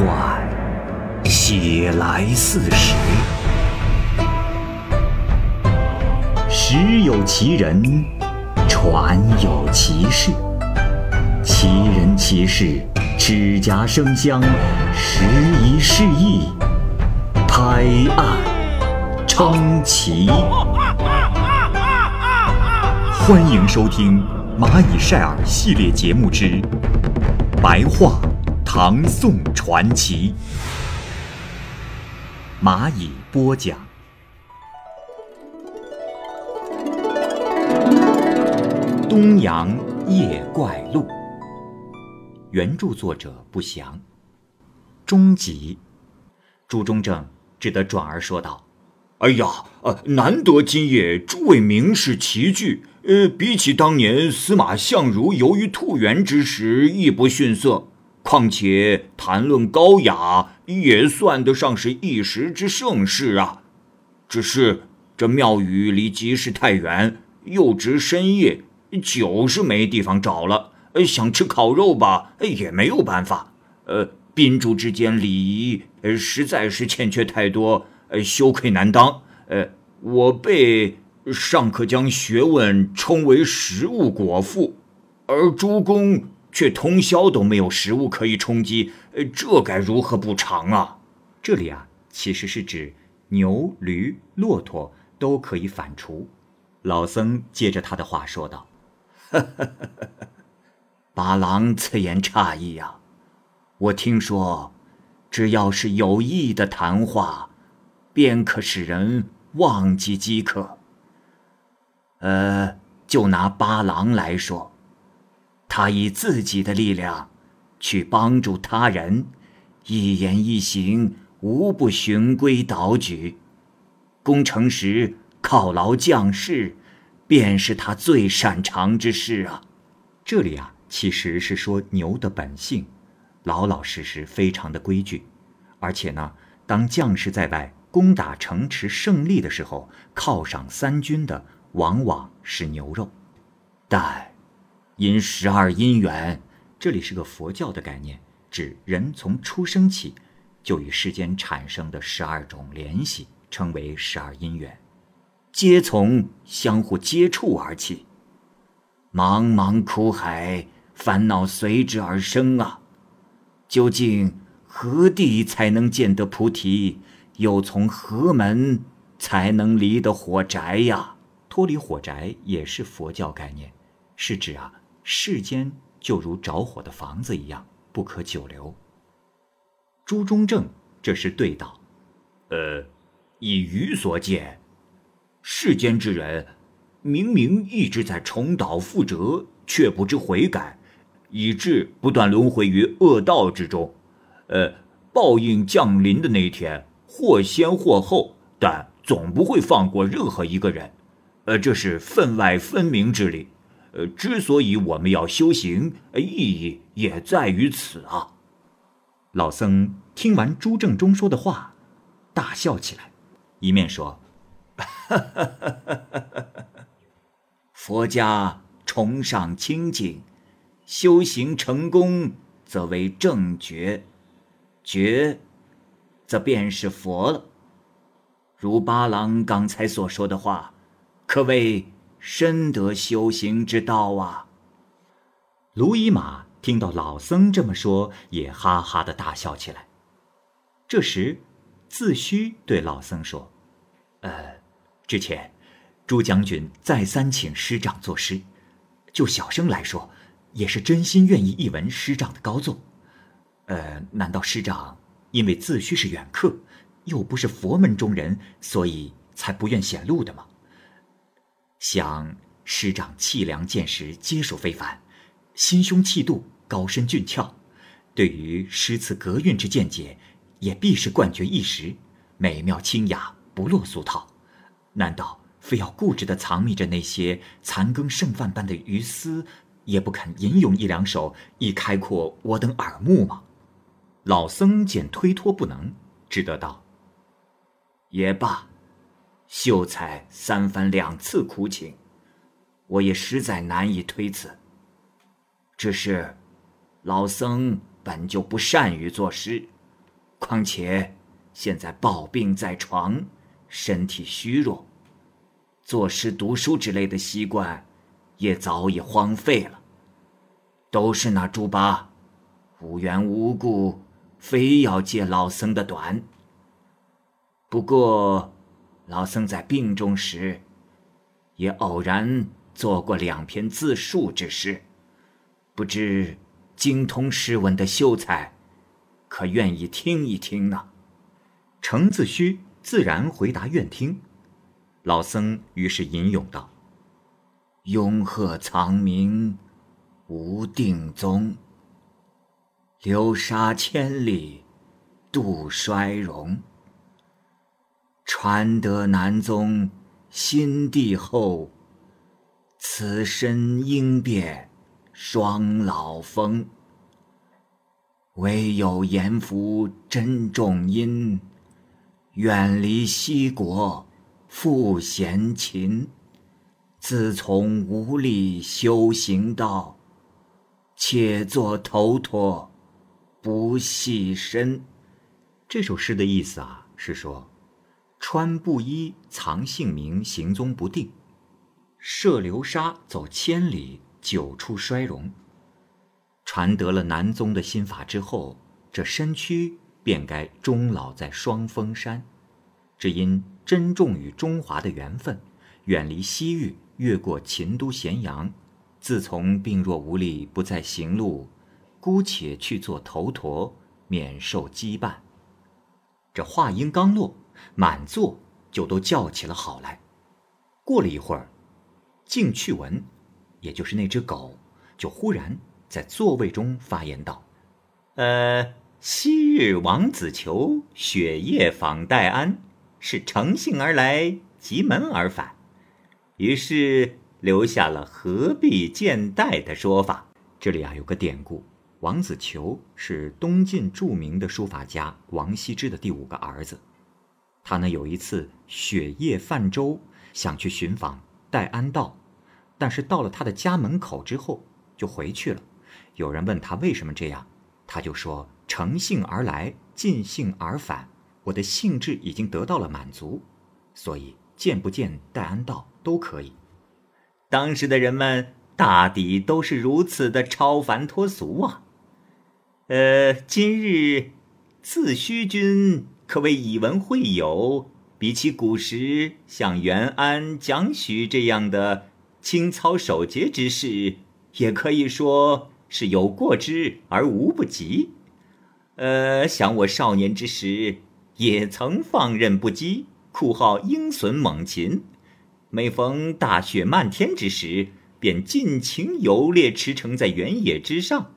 幻，写来似实。时有其人，传有其事。其人其事，指甲生香，时移世易，拍案称奇。欢迎收听《蚂蚁晒尔》系列节目之《白话唐宋传奇》，蚂蚁播讲。《东阳夜怪录》，原著作者不详。终集，朱中正只得转而说道：“哎呀，呃，难得今夜诸位名士齐聚。”呃，比起当年司马相如游于兔园之时，亦不逊色。况且谈论高雅，也算得上是一时之盛事啊。只是这庙宇离集市太远，又值深夜，酒是没地方找了。想吃烤肉吧，也没有办法。呃，宾主之间礼仪，呃实在是欠缺太多，羞愧难当。呃，我被。尚可将学问称为食物果腹，而诸公却通宵都没有食物可以充饥，呃这该如何补偿啊？这里啊，其实是指牛、驴、骆驼都可以反刍。老僧接着他的话说道：“八郎此言差矣呀！我听说，只要是有意的谈话，便可使人忘记饥渴。”呃，就拿八郎来说，他以自己的力量去帮助他人，一言一行无不循规蹈矩。攻城时犒劳将士，便是他最擅长之事啊。这里啊，其实是说牛的本性，老老实实，非常的规矩。而且呢，当将士在外攻打城池胜利的时候，犒赏三军的。往往是牛肉，但因十二因缘，这里是个佛教的概念，指人从出生起就与世间产生的十二种联系，称为十二因缘，皆从相互接触而起。茫茫苦海，烦恼随之而生啊！究竟何地才能见得菩提？又从何门才能离得火宅呀？脱离火宅也是佛教概念，是指啊世间就如着火的房子一样不可久留。朱中正这时对道：“呃，以愚所见，世间之人明明一直在重蹈覆辙，却不知悔改，以致不断轮回于恶道之中。呃，报应降临的那一天，或先或后，但总不会放过任何一个人。”呃，这是分外分明之理。呃，之所以我们要修行，意义也在于此啊。老僧听完朱正中说的话，大笑起来，一面说：“佛家崇尚清净，修行成功则为正觉，觉则便是佛了。如八郎刚才所说的话。”可谓深得修行之道啊！卢伊玛听到老僧这么说，也哈哈的大笑起来。这时，自虚对老僧说：“呃，之前朱将军再三请师长作诗，就小生来说，也是真心愿意一闻师长的高作。呃，难道师长因为自虚是远客，又不是佛门中人，所以才不愿显露的吗？”想师长气量见识皆属非凡，心胸气度高深俊俏，对于诗词格韵之见解，也必是冠绝一时，美妙清雅，不落俗套。难道非要固执的藏匿着那些残羹剩饭般的余思，也不肯吟咏一两首，以开阔我等耳目吗？老僧见推脱不能，只得道：“也罢。”秀才三番两次苦请，我也实在难以推辞。只是老僧本就不善于作诗，况且现在抱病在床，身体虚弱，作诗读书之类的习惯也早已荒废了。都是那猪八，无缘无故非要借老僧的短。不过，老僧在病中时，也偶然做过两篇自述之诗，不知精通诗文的秀才。可愿意听一听呢？程自虚自然回答愿听。老僧于是吟咏道：“拥鹤藏名无定宗，流沙千里度衰荣。传得南宗心地厚，此身应变双老峰。”唯有严福真重音，远离西国复闲琴。自从无力修行道，且作头陀不系身。这首诗的意思啊，是说穿布衣藏姓名，行踪不定；涉流沙走千里，久处衰容。传得了南宗的心法之后，这身躯便该终老在双峰山。只因珍重与中华的缘分，远离西域，越过秦都咸阳。自从病弱无力，不再行路，姑且去做头陀，免受羁绊。这话音刚落，满座就都叫起了好来。过了一会儿，静趣文，也就是那只狗，就忽然。在座位中发言道：“呃，昔日王子求雪夜访戴安，是乘兴而来，急门而返，于是留下了何必见戴的说法。这里啊有个典故，王子求是东晋著名的书法家王羲之的第五个儿子，他呢有一次雪夜泛舟，想去寻访戴安道，但是到了他的家门口之后就回去了。”有人问他为什么这样，他就说：“乘兴而来，尽兴而返，我的兴致已经得到了满足，所以见不见戴安道都可以。”当时的人们大抵都是如此的超凡脱俗啊。呃，今日自虚君可谓以文会友，比起古时像袁安、蒋许这样的清操守节之士，也可以说。是有过之而无不及，呃，想我少年之时也曾放任不羁，酷好鹰隼猛禽，每逢大雪漫天之时，便尽情游猎驰骋在原野之上。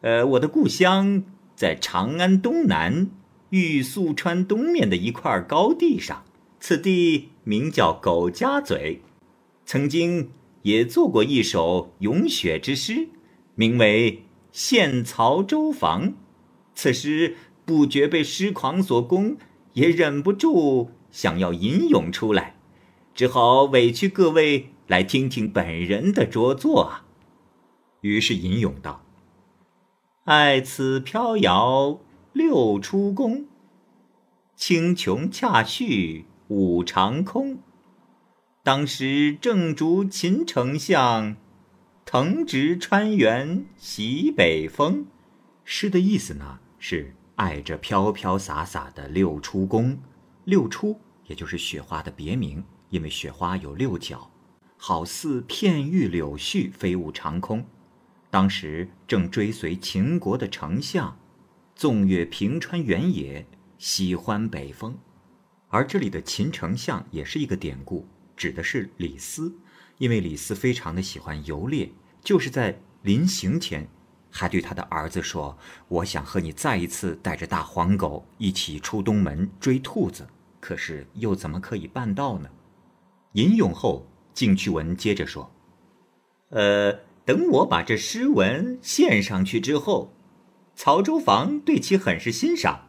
呃，我的故乡在长安东南玉素川东面的一块高地上，此地名叫狗家嘴，曾经也做过一首咏雪之诗。名为《献曹州房》，此时不觉被诗狂所攻，也忍不住想要吟咏出来，只好委屈各位来听听本人的拙作啊。于是吟咏道：“爱此飘摇六出宫，青琼恰续五长空。当时正逐秦丞相。”藤直川原袭北风，诗的意思呢是爱着飘飘洒洒的六出宫。六出也就是雪花的别名，因为雪花有六角，好似片玉柳絮飞舞长空。当时正追随秦国的丞相，纵越平川原野，喜欢北风。而这里的秦丞相也是一个典故，指的是李斯。因为李斯非常的喜欢游猎，就是在临行前，还对他的儿子说：“我想和你再一次带着大黄狗一起出东门追兔子，可是又怎么可以办到呢？”吟咏后，敬屈文接着说：“呃，等我把这诗文献上去之后，曹州房对其很是欣赏，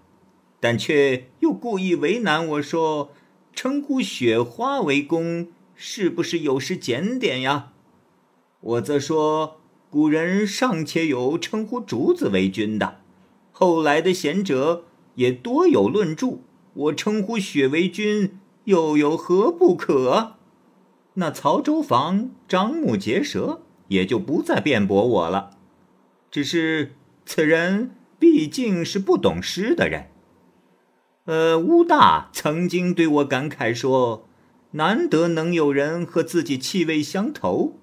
但却又故意为难我说，称呼雪花为公。”是不是有失检点呀？我则说，古人尚且有称呼竹子为君的，后来的贤者也多有论著。我称呼雪为君，又有何不可？那曹州房张目结舌，也就不再辩驳我了。只是此人毕竟是不懂诗的人。呃，乌大曾经对我感慨说：“难得能有人和自己气味相投。”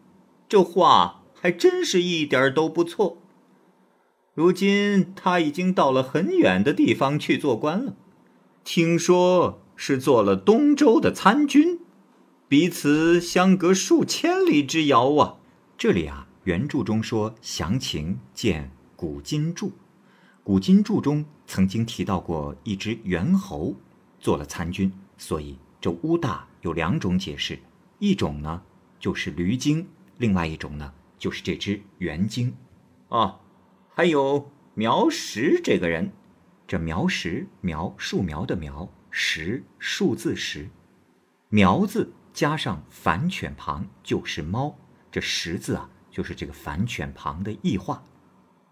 这话还真是一点都不错。如今他已经到了很远的地方去做官了，听说是做了东周的参军，彼此相隔数千里之遥啊！这里啊，原著中说详情见《古今注》，《古今注》中。曾经提到过一只猿猴做了参军，所以这乌大有两种解释，一种呢就是驴精，另外一种呢就是这只猿精。啊，还有苗石这个人，这苗石苗树苗的苗石数字石，苗字加上反犬旁就是猫，这石字啊就是这个反犬旁的异化，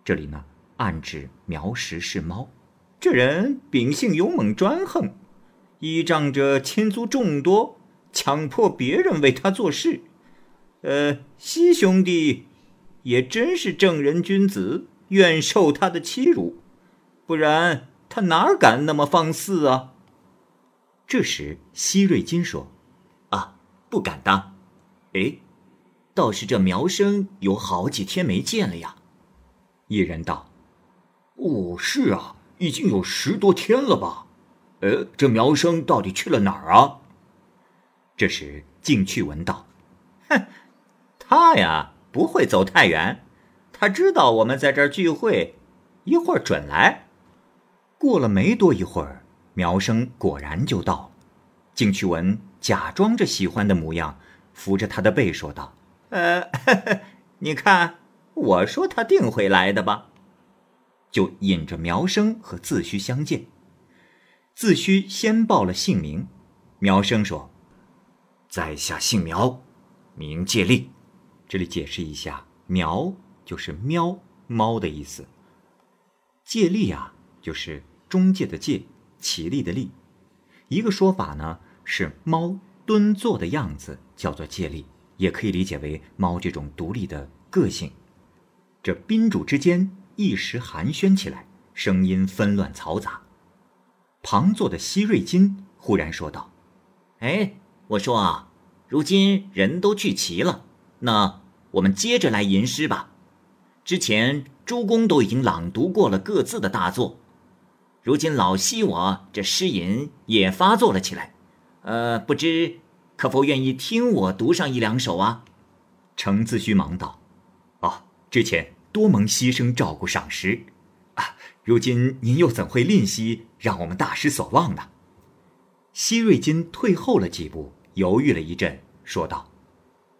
这里呢暗指苗石是猫。这人秉性勇猛专横，依仗着亲族众多，强迫别人为他做事。呃，西兄弟也真是正人君子，愿受他的欺辱，不然他哪敢那么放肆啊？这时，西瑞金说：“啊，不敢当。哎，倒是这苗生有好几天没见了呀。”一人道：“哦，是啊。”已经有十多天了吧？呃，这苗生到底去了哪儿啊？这时，静去闻道：“哼，他呀不会走太远，他知道我们在这儿聚会，一会儿准来。”过了没多一会儿，苗生果然就到。静去闻假装着喜欢的模样，扶着他的背说道：“呃，你看，我说他定会来的吧。”就引着苗生和自虚相见。自虚先报了姓名，苗生说：“在下姓苗，名借力。”这里解释一下，“苗”就是“喵”猫的意思，“借力”啊就是中介的“介”，起立的“立”。一个说法呢是猫蹲坐的样子叫做借力，也可以理解为猫这种独立的个性。这宾主之间。一时寒暄起来，声音纷乱嘈杂。旁坐的西瑞金忽然说道：“哎，我说啊，如今人都聚齐了，那我们接着来吟诗吧。之前诸公都已经朗读过了各自的大作，如今老西我这诗吟也发作了起来。呃，不知可否愿意听我读上一两首啊？”程自虚忙道：“哦，之前。”多蒙牺牲照顾赏识，啊！如今您又怎会吝惜，让我们大失所望呢？西瑞金退后了几步，犹豫了一阵，说道：“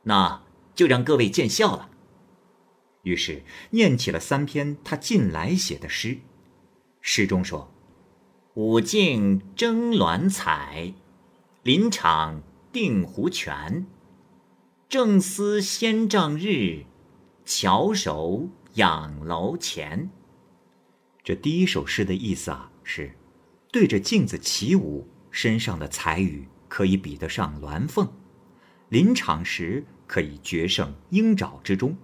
那就让各位见笑了。”于是念起了三篇他近来写的诗。诗中说：“五径争鸾彩，林场定湖泉。正思先丈日，翘首。”养楼前，这第一首诗的意思啊，是对着镜子起舞，身上的彩羽可以比得上鸾凤，临场时可以决胜鹰爪之中，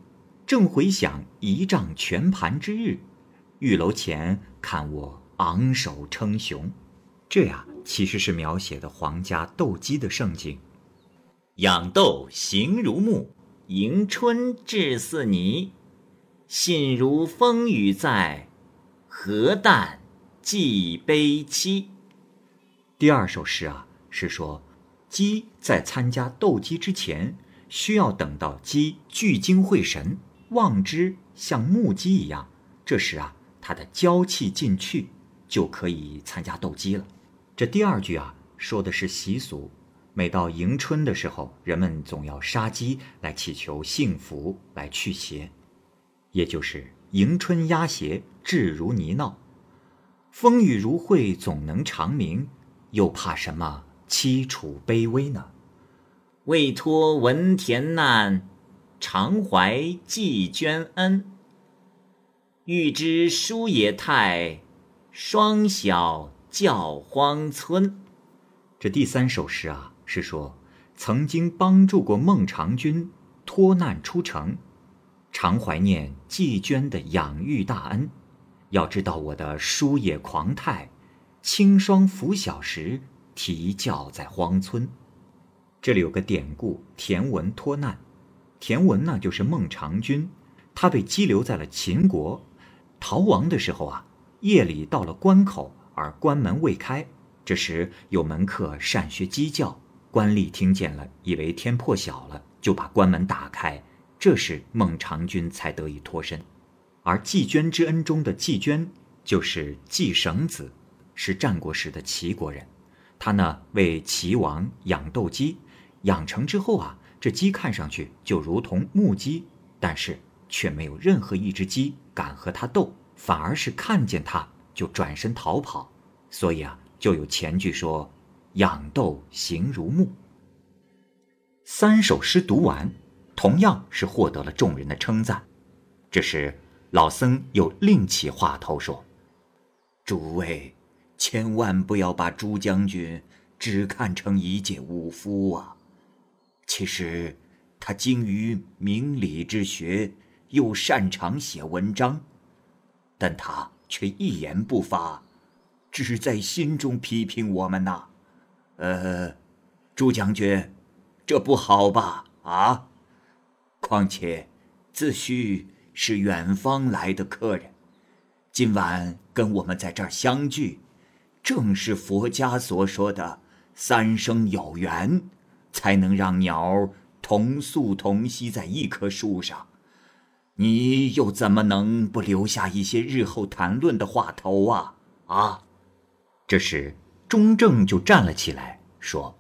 正回想一仗全盘之日，玉楼前看我昂首称雄，这呀其实是描写的皇家斗鸡的盛景。养斗形如木，迎春至似泥。信如风雨在，何但寄悲戚。第二首诗啊，是说鸡在参加斗鸡之前，需要等到鸡聚精会神，望之像木鸡一样，这时啊，它的娇气尽去，就可以参加斗鸡了。这第二句啊，说的是习俗，每到迎春的时候，人们总要杀鸡来祈求幸福，来驱邪。也就是迎春压邪，至如泥淖；风雨如晦，总能长明，又怕什么凄楚卑微呢？未托文田难，常怀寄捐恩。欲知书也态，双小教荒村。这第三首诗啊，是说曾经帮助过孟尝君脱难出城，常怀念季娟的养育大恩。要知道我的书野狂态，清霜拂晓时啼叫在荒村。这里有个典故：田文脱难。田文呢，就是孟尝君，他被羁留在了秦国，逃亡的时候啊，夜里到了关口，而关门未开。这时有门客善学鸡叫，官吏听见了，以为天破晓了，就把关门打开。这时孟尝君才得以脱身。而季娟之恩中的季娟，就是季绳子，是战国时的齐国人。他呢为齐王养斗鸡，养成之后啊，这鸡看上去就如同木鸡，但是却没有任何一只鸡敢和他斗，反而是看见他就转身逃跑。所以啊。就有前句说：“养斗形如木。”三首诗读完，同样是获得了众人的称赞。这时，老僧又另起话头说：“诸位，千万不要把朱将军只看成一介武夫啊！其实，他精于明理之学，又擅长写文章，但他却一言不发。”只是在心中批评我们呐，呃，朱将军，这不好吧？啊，况且自胥是远方来的客人，今晚跟我们在这儿相聚，正是佛家所说的三生有缘，才能让鸟同宿同栖在一棵树上。你又怎么能不留下一些日后谈论的话头啊？啊？这时，钟正就站了起来，说：“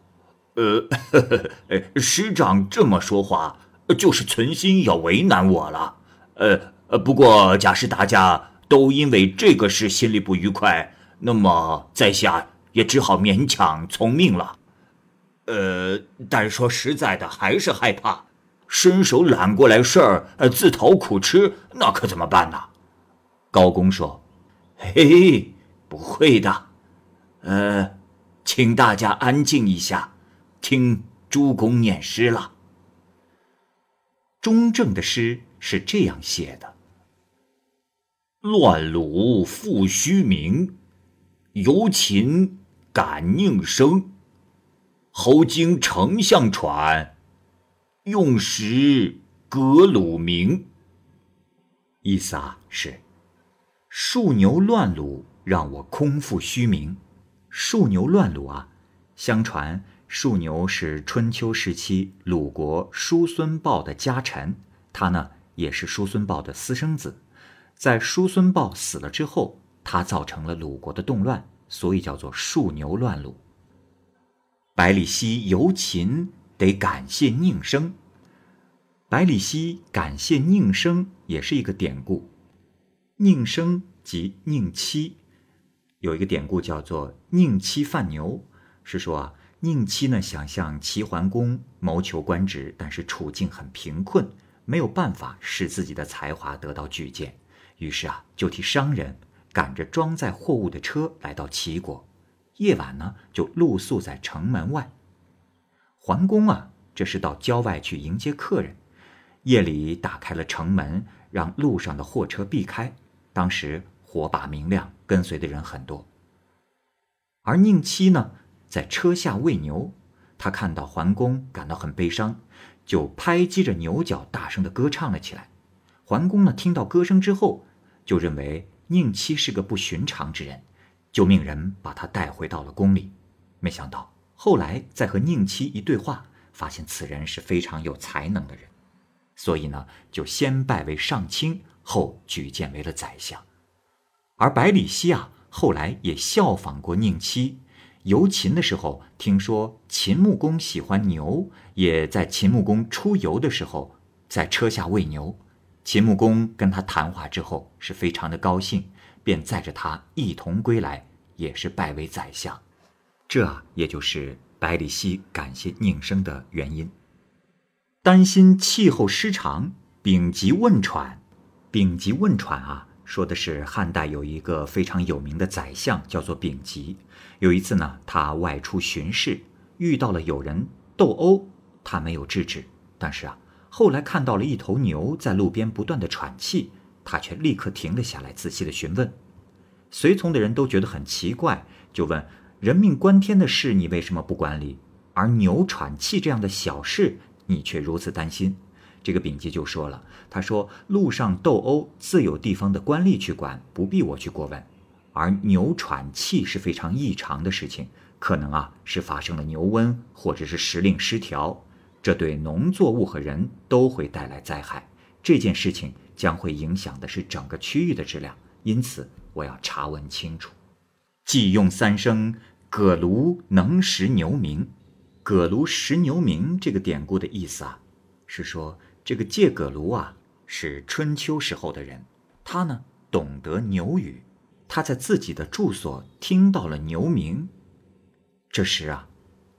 呃呵呵，师长这么说话，就是存心要为难我了。呃，不过假使大家都因为这个事心里不愉快，那么在下也只好勉强从命了。呃，但说实在的，还是害怕，伸手揽过来事儿，呃自讨苦吃，那可怎么办呢？”高公说：“嘿，不会的。”呃，请大家安静一下，听朱公念诗了。中正的诗是这样写的：“乱鲁复虚名，游秦感宁生。侯经丞相传，用时格鲁名。”意思啊是，数牛乱鲁，让我空腹虚名。数牛乱鲁啊！相传数牛是春秋时期鲁国叔孙豹的家臣，他呢也是叔孙豹的私生子。在叔孙豹死了之后，他造成了鲁国的动乱，所以叫做数牛乱鲁。百里奚游秦得感谢宁生，百里奚感谢宁生也是一个典故。宁生即宁戚。有一个典故叫做“宁妻犯牛”，是说啊，宁妻呢想向齐桓公谋求官职，但是处境很贫困，没有办法使自己的才华得到举荐，于是啊，就替商人赶着装载货物的车来到齐国，夜晚呢就露宿在城门外。桓公啊，这是到郊外去迎接客人，夜里打开了城门，让路上的货车避开。当时。火把明亮，跟随的人很多。而宁戚呢，在车下喂牛，他看到桓公感到很悲伤，就拍击着牛角，大声的歌唱了起来。桓公呢，听到歌声之后，就认为宁戚是个不寻常之人，就命人把他带回到了宫里。没想到后来再和宁戚一对话，发现此人是非常有才能的人，所以呢，就先拜为上卿，后举荐为了宰相。而百里奚啊，后来也效仿过宁戚，游秦的时候，听说秦穆公喜欢牛，也在秦穆公出游的时候，在车下喂牛。秦穆公跟他谈话之后，是非常的高兴，便载着他一同归来，也是拜为宰相。这也就是百里奚感谢宁生的原因。担心气候失常，丙吉问喘，丙吉问喘啊。说的是汉代有一个非常有名的宰相，叫做丙吉。有一次呢，他外出巡视，遇到了有人斗殴，他没有制止。但是啊，后来看到了一头牛在路边不断的喘气，他却立刻停了下来，仔细的询问。随从的人都觉得很奇怪，就问：人命关天的事，你为什么不管理？而牛喘气这样的小事，你却如此担心？这个丙吉就说了：“他说路上斗殴自有地方的官吏去管，不必我去过问。而牛喘气是非常异常的事情，可能啊是发生了牛瘟，或者是时令失调，这对农作物和人都会带来灾害。这件事情将会影响的是整个区域的质量，因此我要查问清楚。”既用三声葛庐能识牛鸣，葛庐识牛鸣这个典故的意思啊，是说。这个介葛庐啊，是春秋时候的人，他呢懂得牛语，他在自己的住所听到了牛鸣。这时啊，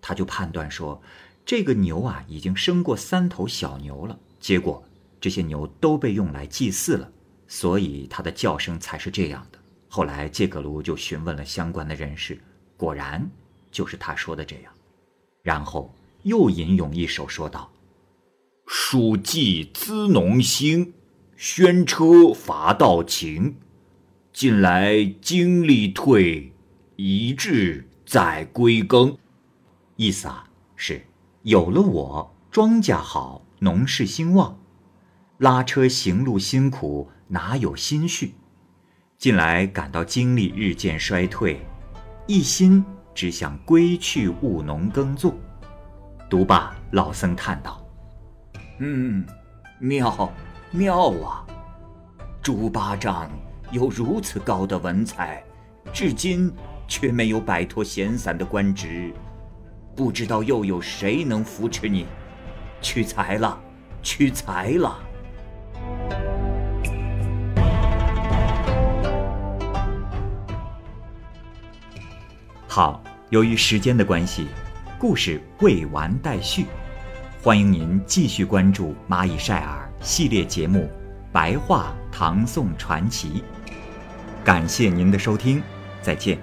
他就判断说，这个牛啊已经生过三头小牛了，结果这些牛都被用来祭祀了，所以它的叫声才是这样的。后来介格卢就询问了相关的人士，果然就是他说的这样，然后又吟咏一首，说道。蜀稷资农兴，宣车伐道勤。近来精力退，一志在归耕。意思啊是，有了我，庄稼好，农事兴旺。拉车行路辛苦，哪有心绪？近来感到精力日渐衰退，一心只想归去务农耕作。读罢，老僧叹道。嗯，妙，妙啊！猪八丈有如此高的文采，至今却没有摆脱闲散的官职，不知道又有谁能扶持你？屈才了，屈才了！好，由于时间的关系，故事未完待续。欢迎您继续关注《蚂蚁晒尔》系列节目《白话唐宋传奇》，感谢您的收听，再见。